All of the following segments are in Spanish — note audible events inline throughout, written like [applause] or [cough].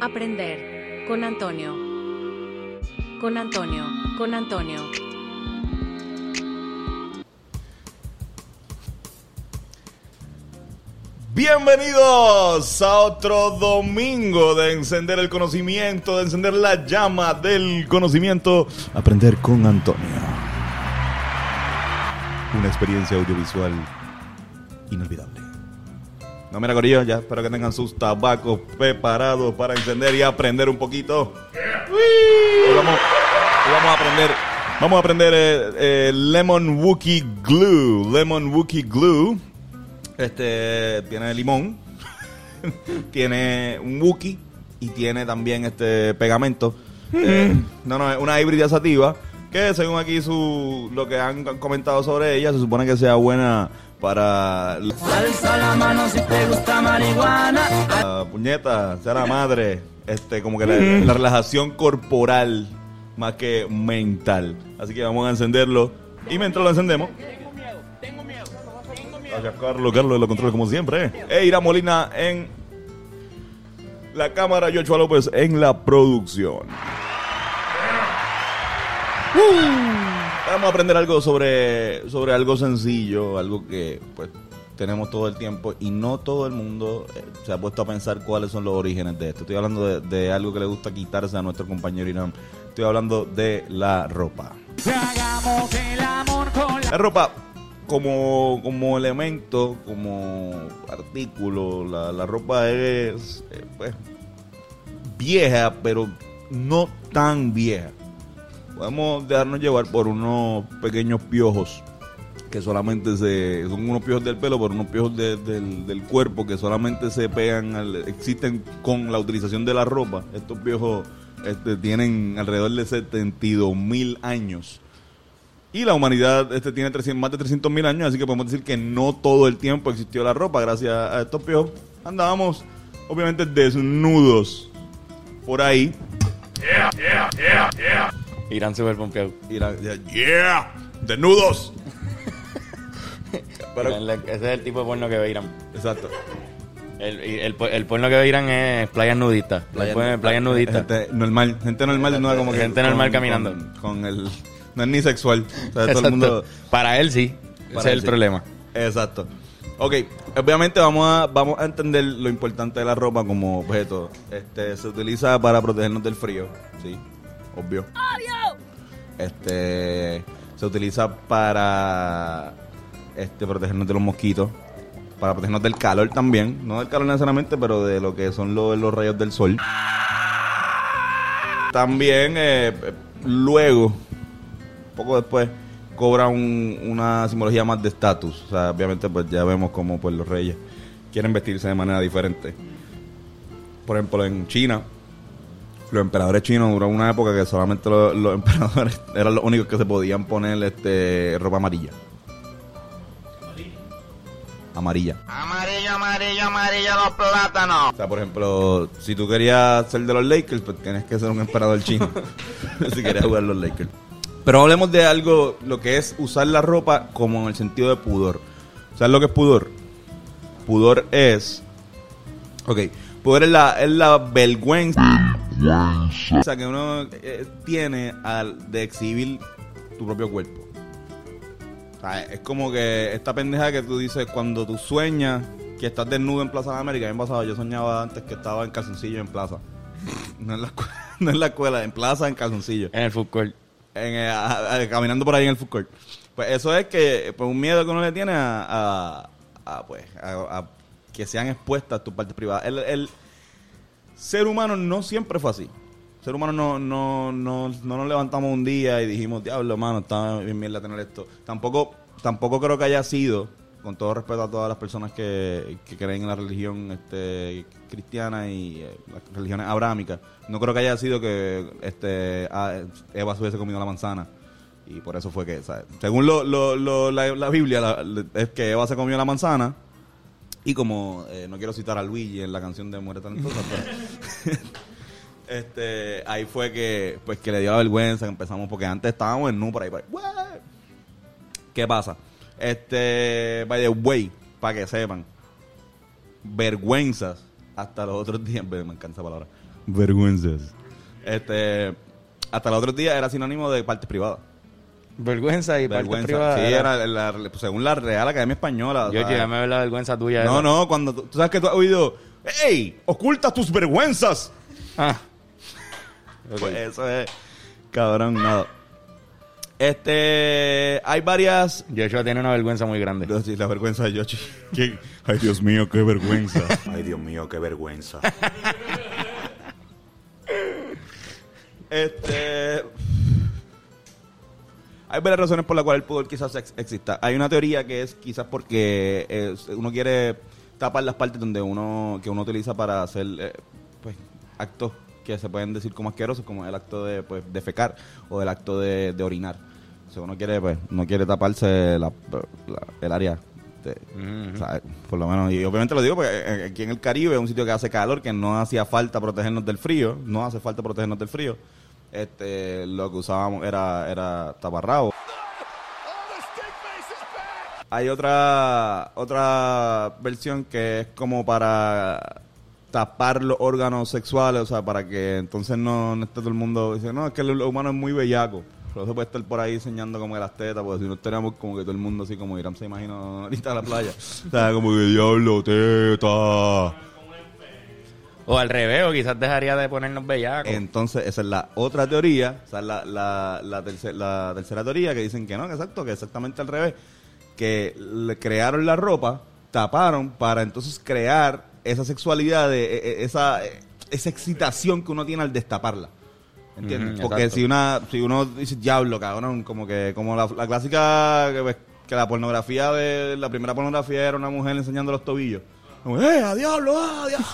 Aprender con Antonio. Con Antonio. Con Antonio. Bienvenidos a otro domingo de encender el conocimiento, de encender la llama del conocimiento. Aprender con Antonio. Una experiencia audiovisual inolvidable. No, mira, Corillo, ya espero que tengan sus tabacos preparados para encender y aprender un poquito. Hoy vamos, hoy vamos a aprender, vamos a aprender eh, eh, Lemon Wookie Glue. Lemon Wookie Glue. Este tiene limón, [laughs] tiene un Wookie y tiene también este pegamento. Eh, no, no, es una híbrida sativa que según aquí su lo que han comentado sobre ella se supone que sea buena para la, Alza la mano si te gusta marihuana. la puñeta, sea la madre, este como que la, la relajación corporal más que mental. Así que vamos a encenderlo y mientras lo encendemos Gracias, Carlos. Carlos lo controla como siempre. ¿eh? Eira Molina en la cámara, Yochoa López en la producción. Vamos a aprender algo sobre, sobre algo sencillo, algo que pues tenemos todo el tiempo y no todo el mundo eh, se ha puesto a pensar cuáles son los orígenes de esto. Estoy hablando de, de algo que le gusta quitarse a nuestro compañero Irán. Estoy hablando de la ropa. Hagamos el amor con la. La ropa como, como elemento, como artículo, la, la ropa es eh, pues, vieja, pero no tan vieja. Podemos dejarnos llevar por unos pequeños piojos que solamente se son unos piojos del pelo, pero unos piojos de- del, del cuerpo que solamente se pegan, existen con la utilización de la ropa. Estos piojos este, tienen alrededor de 72 mil años. Y la humanidad este, tiene 300 más de 300 mil años, así que podemos decir que no todo el tiempo existió la ropa. Gracias a estos piojos andábamos, obviamente, desnudos por ahí. Irán super pompeado. Ya, ¡Yeah! ¡Desnudos! [laughs] Pero- Irán, ese es el tipo de porno que ve Irán. exacto. El, el, el porno que ve Irán es playas nudistas. Playa, playas nudistas. Gente normal, gente normal desnuda como que. Gente normal caminando. Con, con el. No es ni sexual. O sea, todo Exacto. el mundo. Para él sí. Para Ese él es el sí. problema. Exacto. Ok, obviamente vamos a, vamos a entender lo importante de la ropa como objeto. Este, se utiliza para protegernos del frío, sí, obvio. Este, se utiliza para este, protegernos de los mosquitos, para protegernos del calor también, no del calor necesariamente, pero de lo que son los, los rayos del sol. También, eh, eh, luego, poco después cobra un- una simbología más de estatus. O sea, obviamente pues ya vemos cómo pues los reyes quieren vestirse de manera diferente. Por ejemplo, en China, los emperadores chinos duró una época que solamente los, los [laughs] emperadores eran los únicos que se podían poner este ropa amarilla. Amarilla. Amarillo, amarillo, amarillo los plátanos. O sea, por ejemplo, si tú querías ser de los Lakers, pues tienes que ser un emperador chino. [laughs] [laughs] si querías jugar los Lakers. Pero hablemos de algo, lo que es usar la ropa como en el sentido de pudor. ¿Sabes lo que es pudor? Pudor es... Ok, pudor es la, es la vergüenza o sea, que uno eh, tiene al de exhibir tu propio cuerpo. O sea, es como que esta pendeja que tú dices cuando tú sueñas que estás desnudo en Plaza de América. A mí me pasaba, yo soñaba antes que estaba en calzoncillo en plaza. [laughs] No en la, escu- [laughs] no en la escuela, en plaza, en calzoncillo. En el food court. En, eh, a- a- caminando por ahí en el food court. Pues eso es que, pues un miedo que uno le tiene a, a- a, pues, a, a que sean expuestas tus partes privadas. El, el ser humano no siempre fue así. Ser humano no, no, no, no nos levantamos un día y dijimos, diablo, hermano, está bien mierda tener esto. Tampoco, tampoco creo que haya sido, con todo respeto a todas las personas que, que creen en la religión este, cristiana y eh, las religiones abrámicas, no creo que haya sido que este, a- Eva se hubiese comido la manzana. Y por eso fue que, según lo, lo- lo- la, Biblia, es que Eva se comió la manzana. Y como eh, no quiero citar a Luigi en la canción de Muere Talentosa, pero [laughs] este, ahí fue que pues que le dio vergüenza, que empezamos, porque antes estábamos en nu por ahí, por. ¿Qué pasa? Este, by the way, para que sepan, vergüenzas hasta los otros días, me encanta esa palabra, vergüenzas. Este, hasta el otro día era sinónimo de partes privadas. Vergüenza y parte Vergüenza. privada. Sí, era la- según la Real Academia Española. Yo, sea, dame la vergüenza tuya. no, esa. no, cuando tú, tú sabes que tú has oído, ¡Ey! ¡Oculta tus vergüenzas! Ah. [laughs] Pues eso es, cabrón, nada. Este, hay varias... Joshua tiene una vergüenza muy grande. La vergüenza de Yoshi. [laughs] ¿Qué? Ay, Dios mío, qué vergüenza. [laughs] Ay, Dios mío, qué vergüenza. Este. Hay varias razones por las cuales el pudor quizás ex- exista. Hay una teoría que es quizás porque eh, uno quiere tapar las partes donde uno que uno utiliza para hacer eh, pues actos que se pueden decir como asquerosos, como el acto de pues defecar o el acto de, de orinar. O sea, uno quiere pues no quiere taparse la- la- el área de- Ujú. o sea, por lo menos, y obviamente lo digo porque eh, aquí en el Caribe es un sitio que hace calor, que no hacía falta protegernos del frío, no hace falta protegernos del frío. Este, lo que usábamos era, era taparrabo. Hay otra, otra versión que es como para tapar los órganos sexuales, o sea, para que entonces no, esté todo el mundo diciendo, no, es que el humano es muy bellaco. No se puede estar por ahí enseñando como que las tetas, porque si no estaríamos como que todo el mundo así como Irán se imagina ahorita a la playa. O sea, como que diablo, teta. O al revés, o quizás dejaría de ponernos bellacos. Entonces, esa es la otra teoría, o sea, la, la, la, terce- la tercera teoría que dicen que no, que exacto, que exactamente al revés, que le crearon la ropa, taparon para entonces crear esa sexualidad, de, e- e- esa, esa excitación que uno tiene al destaparla. ¿Entiendes? Porque exacto. si una si uno dice diablo, cabrón, como que como la, la clásica que, ves, que la pornografía de la primera pornografía era una mujer enseñando los tobillos. Como, ¡eh, a diablo, ah, diablo!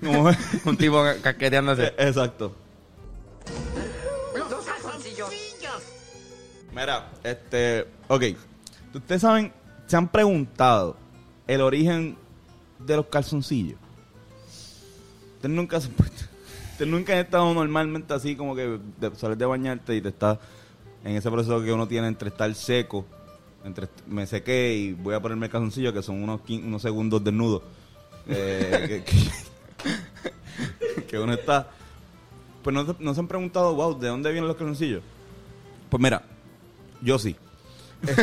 [laughs] Como- Un tipo ca- casqueteándose. [laughs] Exacto. Mira, este, ok. Ustedes saben, se han preguntado el origen de los calzoncillos. Ustedes nunca se Ustedes nunca han estado normalmente así como que de, sales de bañarte y te estás en ese proceso que uno tiene entre estar seco, entre me sequé y voy a ponerme el calzoncillo que son unos, quin- unos segundos desnudos. Eh, que- [laughs] uno está. Pues no, no se han preguntado, wow, ¿de dónde vienen los calzoncillos? Pues mira, yo sí. [laughs]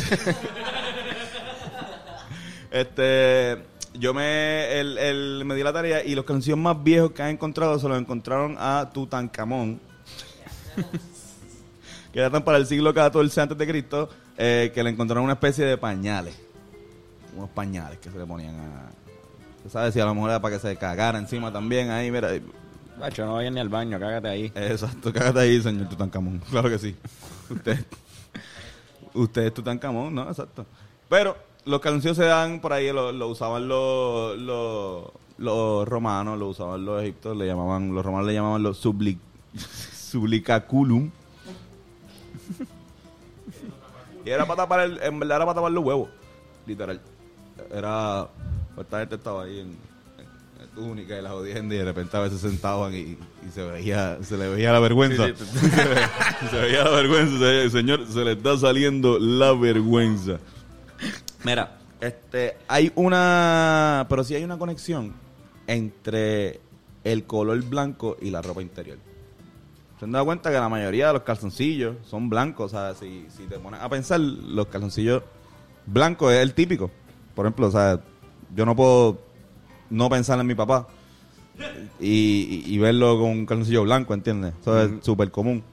este, yo me, el, el- me di la tarea y los calzoncillos más viejos que han encontrado se los encontraron a Tutankamón. [laughs] que datan para el siglo XIV antes de Cristo, eh, que le encontraron una especie de pañales. Unos pañales que se le ponían a... ¿Tú sabes? Si a lo mejor era para que se cagara encima también ahí, mira. Macho, no vayas ni al baño, cágate ahí. Exacto, cágate ahí, señor Tutankamón. [laughs] Claro que sí. Usted, usted es Tutankamón, ¿no? Exacto. Pero los calzoncillos se dan por ahí, lo, lo usaban los, los, los romanos, lo usaban los egipcios, le llamaban, los romanos le llamaban los subli, [laughs] sublicaculum. Y era para tapar, el, en verdad era para tapar los huevos, literal. Era, esta gente estaba ahí en, en- en túnica y la jodiendo y de repente a veces sentaban y, y se veía, se le veía la vergüenza. Sí, sí, [laughs] se, ve- se veía la vergüenza, se veía, señor, se le está saliendo la vergüenza. Mira, este, hay una, pero sí hay una conexión entre el color blanco y la ropa interior. ¿Se han dado cuenta que la mayoría de los calzoncillos son blancos? O sea, si, si te pones a pensar, los calzoncillos blancos es el típico. Por ejemplo, o sea, yo no puedo no pensar en mi papá y, y- y verlo con un calzoncillo blanco, ¿entiendes? Eso es súper común.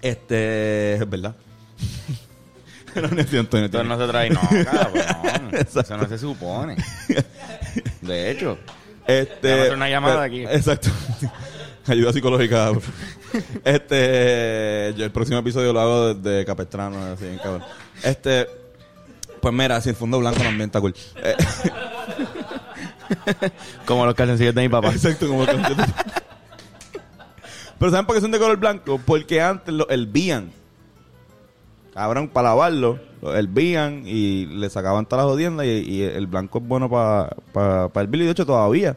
Este, es verdad. [laughs] no, no cierto, no Entonces se trae, no, [laughs] cabrón. Eso no se supone. De hecho, Este, Vamos a hacer una llamada pero- aquí. Exacto. [laughs] Ayuda psicológica. [laughs] este, yo el próximo episodio lo hago desde Capestrano, así, bien cabrón. Este, pues mira, si el fondo blanco también está cool. Eh, [laughs] como los calzoncillos de mi papá. exacto, como que- Pero ¿saben por qué son de color blanco? Porque antes lo hervían. Cabrón, para lavarlo, lo hervían y le sacaban todas las jodiendas y, y el blanco es bueno para pa, pa hervir. Y de hecho todavía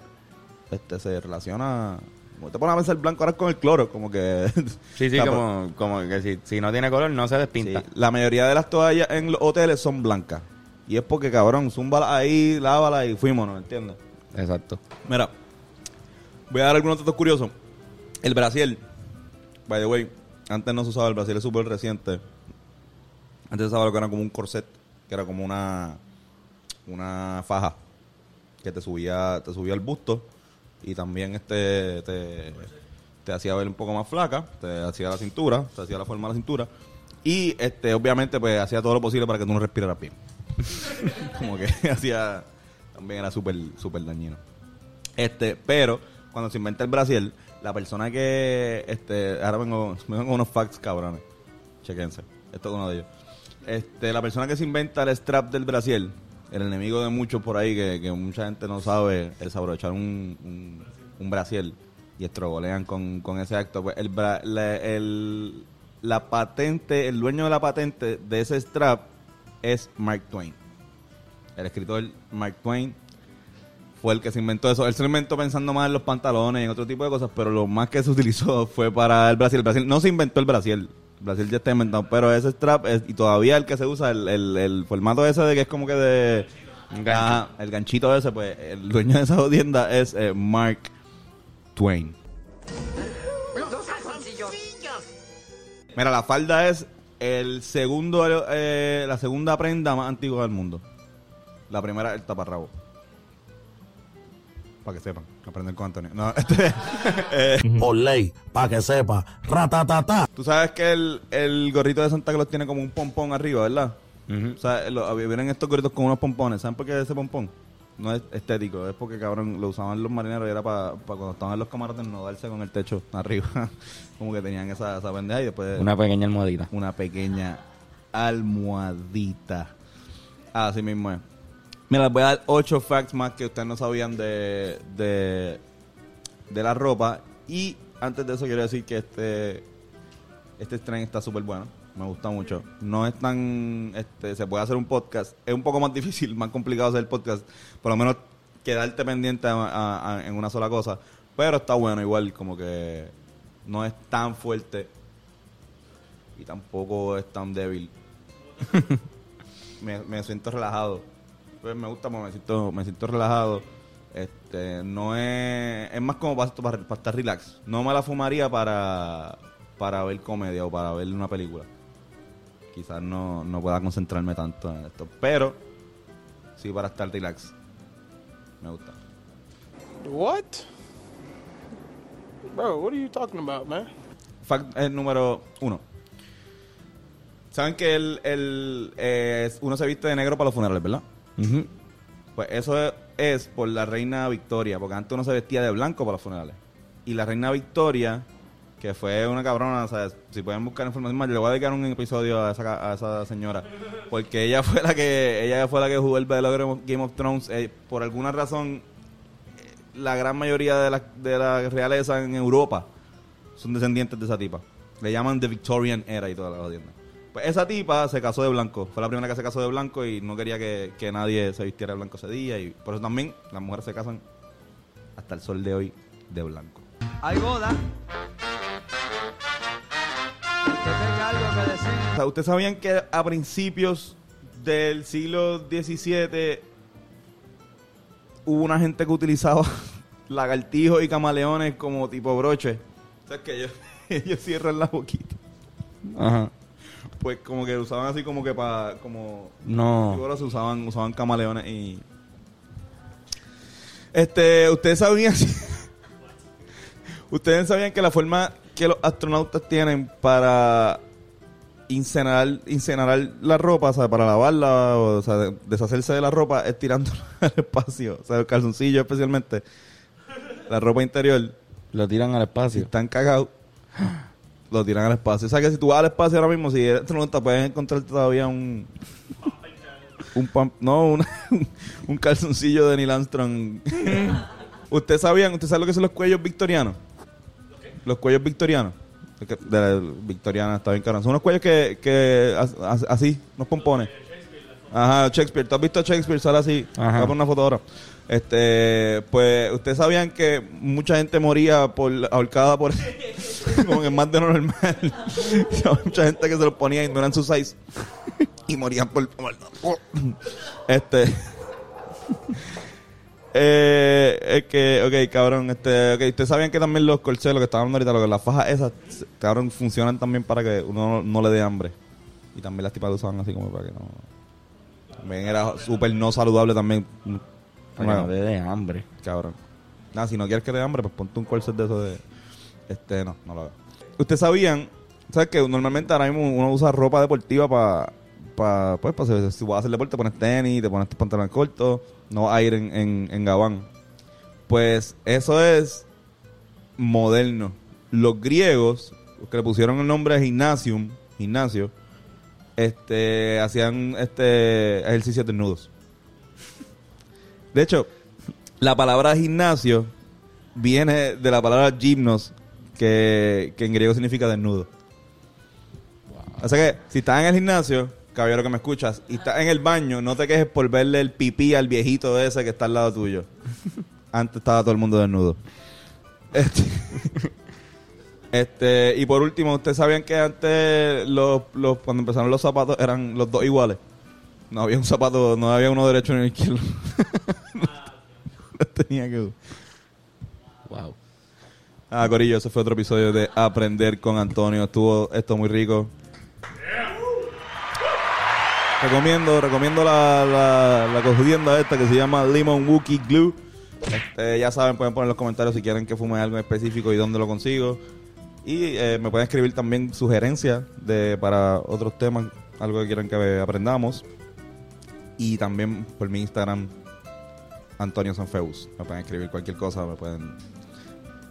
este se relaciona... Como te pones a pensar el blanco ahora con el cloro, como que... [laughs] Sí, sí, [laughs] como, como que si, si no tiene color no se despinta. Sí, la mayoría de las toallas en los hoteles son blancas. Y es porque, cabrón, zúmbala ahí, lávala y fuímonos, ¿entiendes? Exacto. Mira, voy a dar algunos datos curiosos. El Brasil, by the way, antes no se usaba el Brasil, es súper reciente. Antes se usaba lo que era como un corset, que era como una una faja que te subía te subía el busto y también este te, hacía ver un poco más flaca, te hacía la cintura, te hacía la forma de la cintura y este obviamente pues hacía todo lo posible para que tú no respiraras bien. [laughs] como que [laughs] hacía también era súper súper dañino. Este, pero cuando se inventa el Brasil, la persona que este ahora vengo, vengo con unos facts cabrones. Chequense. Esto es uno de ellos. Este, la persona que se inventa el strap del Brasil, el enemigo de muchos por ahí que, mucha gente no sabe es aprovechar un, un, un y estrogolean con, con ese acto. Pues el, la, patente, el dueño de la patente de ese strap es Mark Twain. El escritor Mark Twain fue el que se inventó eso. Él se inventó pensando más en los pantalones y en otro tipo de cosas, pero lo más que se utilizó fue para el Brasil. El Brasil no se inventó el Brasil. Brasil ya está inventado, pero ese strap es, y todavía el que se usa, el, el, el formato ese de que es como que de... Ajá, el ganchito ese, pues el dueño de esa tienda es eh, Mark Twain. Mira, la falda es el segundo, eh, la segunda prenda más antigua del mundo. La primera el taparrabo. Para que sepan, que aprenden con Antonio. No, [laughs] este, eh, Por ley, para que sepa. Ratatata. tú sabes que el, el gorrito de Santa Claus tiene como un pompón arriba, ¿verdad? O sea, lo, vienen estos gorritos con unos pompones. ¿Saben por qué ese pompón? No es estético, es porque, cabrón, lo usaban los marineros y era para cuando estaban en los camarotes no darse con el techo arriba. [laughs] como que tenían esa, esa pendeja y después... Una pequeña almohadita. una pequeña almohadita. Así mismo es. Mira, les voy a dar ocho facts más que ustedes no sabían de, de, de la ropa. Y antes de eso quiero decir que este, este tren está súper bueno. Me gusta mucho. No es tan... Este, se puede hacer un podcast. Es un poco más [laughs] difícil, más complicado hacer el podcast. Por lo menos quedarte pendiente a- a- a- en una sola cosa. Pero está bueno igual, como que no es tan fuerte y tampoco es tan débil. [laughs] me, me siento relajado. Pues me gusta porque me siento, me siento relajado. Este, no es, es más como para, para, para estar relax. No me la fumaría para, para ver comedia o para ver una película. Quizás no, no pueda concentrarme tanto en esto. Pero sí para estar relax. Me gusta. What? Bro, what are you talking about, man? Fact eh, número uno. Saben que el, el, eh, uno se viste de negro para los funerales, ¿verdad? Pues eso es, por la reina Victoria, porque antes uno se vestía de blanco para los funerales. Y la reina Victoria, que fue una cabrona, o si pueden buscar información más, yo le voy a dedicar un episodio a esa, a esa señora, porque ella fue la que ella fue la que jugó el verdadero Game of Thrones. Eh, por alguna razón, eh, la gran mayoría de la, de en Europa son descendientes de esa tipa. Le llaman The Victorian Era y toda la jodienda. Pues esa tipa se casó de blanco. Fue la primera que se casó de blanco y no quería que, que nadie se vistiera de blanco ese día. Y por eso también las mujeres se casan hasta el sol de hoy de blanco. Hay boda. O sea, ¿ustedes sabían que a principios del siglo XVII hubo una gente que utilizaba [laughs] lagartijos y camaleones como tipo broche? O sea, que ellos, [laughs] ellos cierran la boquita. Ajá. Pues como que usaban así como que para... como No. Ahora se usaban, usaban camaleones y... Este, ustedes sabían... [laughs] ustedes sabían que la forma que los astronautas tienen para incinerar, incinerar la ropa, o sea, para lavarla, o, sea, deshacerse de la ropa, es tirándola [laughs] al espacio. O sea, el calzoncillo especialmente, la ropa interior, Lo tiran al espacio. están cagados, lo tiran al espacio. O sea que si tú vas al espacio ahora mismo, si eres astronauta, puedes encontrar todavía un. Un pump, no, una- [laughs] un calzoncillo de Neil Armstrong. [laughs] ¿Ustedes sabían, ustedes saben lo que son los cuellos victorianos? Los cuellos victorianos. De la victoriana está bien caro. Son unos cuellos que, que as- as- así, unos pompones. Ajá, Shakespeare. ¿Tú has visto a Shakespeare? Sale así. Ajá. Voy a poner una foto ahora. Este, pues, ustedes sabían que mucha gente moría por ahorcada por como que más de lo normal. [laughs] mucha gente que se los ponía y no eran su size y morían por este [laughs] Eh, es que, ok, cabrón, este, ok, ustedes sabían que también los corcheos, lo que estaban hablando ahorita, lo que las fajas esas, cabrón, funcionan también para que uno no, le dé hambre. Y también las tipas lo usaban así como para que no. También era súper no saludable también. Para que Bueno, no te dé hambre. cabrón. Nada, si no quieres que te dé hambre, pues ponte un corset de eso de. Este, no, no lo hagas. Ustedes sabían, ¿sabes que Normalmente ahora mismo uno usa ropa deportiva para. Pa, pues, para si vas a hacer deporte, te pones tenis, te pones tus pantalones cortos, no vas a ir en, en, en gabán. Pues eso es moderno. Los griegos, los que le pusieron el nombre de gymnasium, gimnasio, este, hacían este ejercicios desnudos. De hecho, la palabra gimnasio viene de la palabra gymnos, que, que en griego significa desnudo. O sea que, si estás en el gimnasio, caballero que me escuchas, y estás en el baño, no te quejes por verle el pipí al viejito ese que está al lado tuyo. [laughs] Antes estaba todo el mundo desnudo. Este, [laughs] este, y por último, ¿ustedes sabían que antes, los, los, cuando empezaron los zapatos, eran los dos iguales? No había un zapato, no había uno derecho ni uno izquierdo. No [laughs] tenía que... Wow. Ah, Corillo, ese fue otro episodio de Aprender con Antonio. Estuvo esto muy rico. Recomiendo, recomiendo la, la, la esta que se llama Lemon Wookie Glue. Este, ya saben, pueden poner en los comentarios si quieren que fume algo en específico y dónde lo consigo. Y eh, me pueden escribir también sugerencias de, para otros temas, algo que quieran que aprendamos. Y también por mi Instagram, Antonio Sanfeus. Me pueden escribir cualquier cosa, me pueden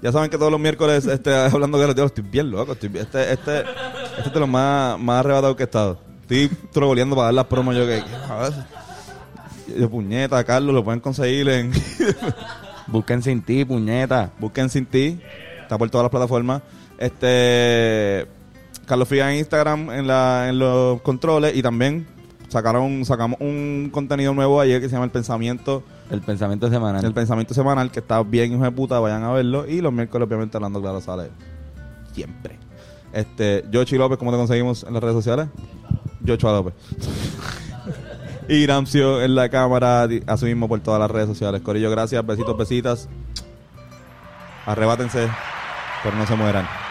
ya saben que todos los miércoles este, [laughs] hablando de los diablos, estoy bien loco. Estoy este, este, este es de los más, más arrebatados que he estado. Estoy troboleando para dar las promos. Yo que. yo, puñeta, Carlos, lo pueden conseguir en. [laughs] Busquen sin ti, puñeta. Busquen sin ti. Está por todas las plataformas. Este. Carlos Fría en Instagram, en, la, en los controles. Y también sacaron, sacamos un contenido nuevo ayer que se llama El Pensamiento. El pensamiento semanal. El Pensamiento Semanal, que está bien, hijo de puta, vayan a verlo. Y los miércoles, obviamente, hablando claro, sale siempre. Este, Yochi López, ¿cómo te conseguimos en las redes sociales? Yochoa López. [laughs] y Ramsio en la cámara, así mismo por todas las redes sociales. Corillo, gracias, besitos, besitas. Arrebátense, pero no se mueran.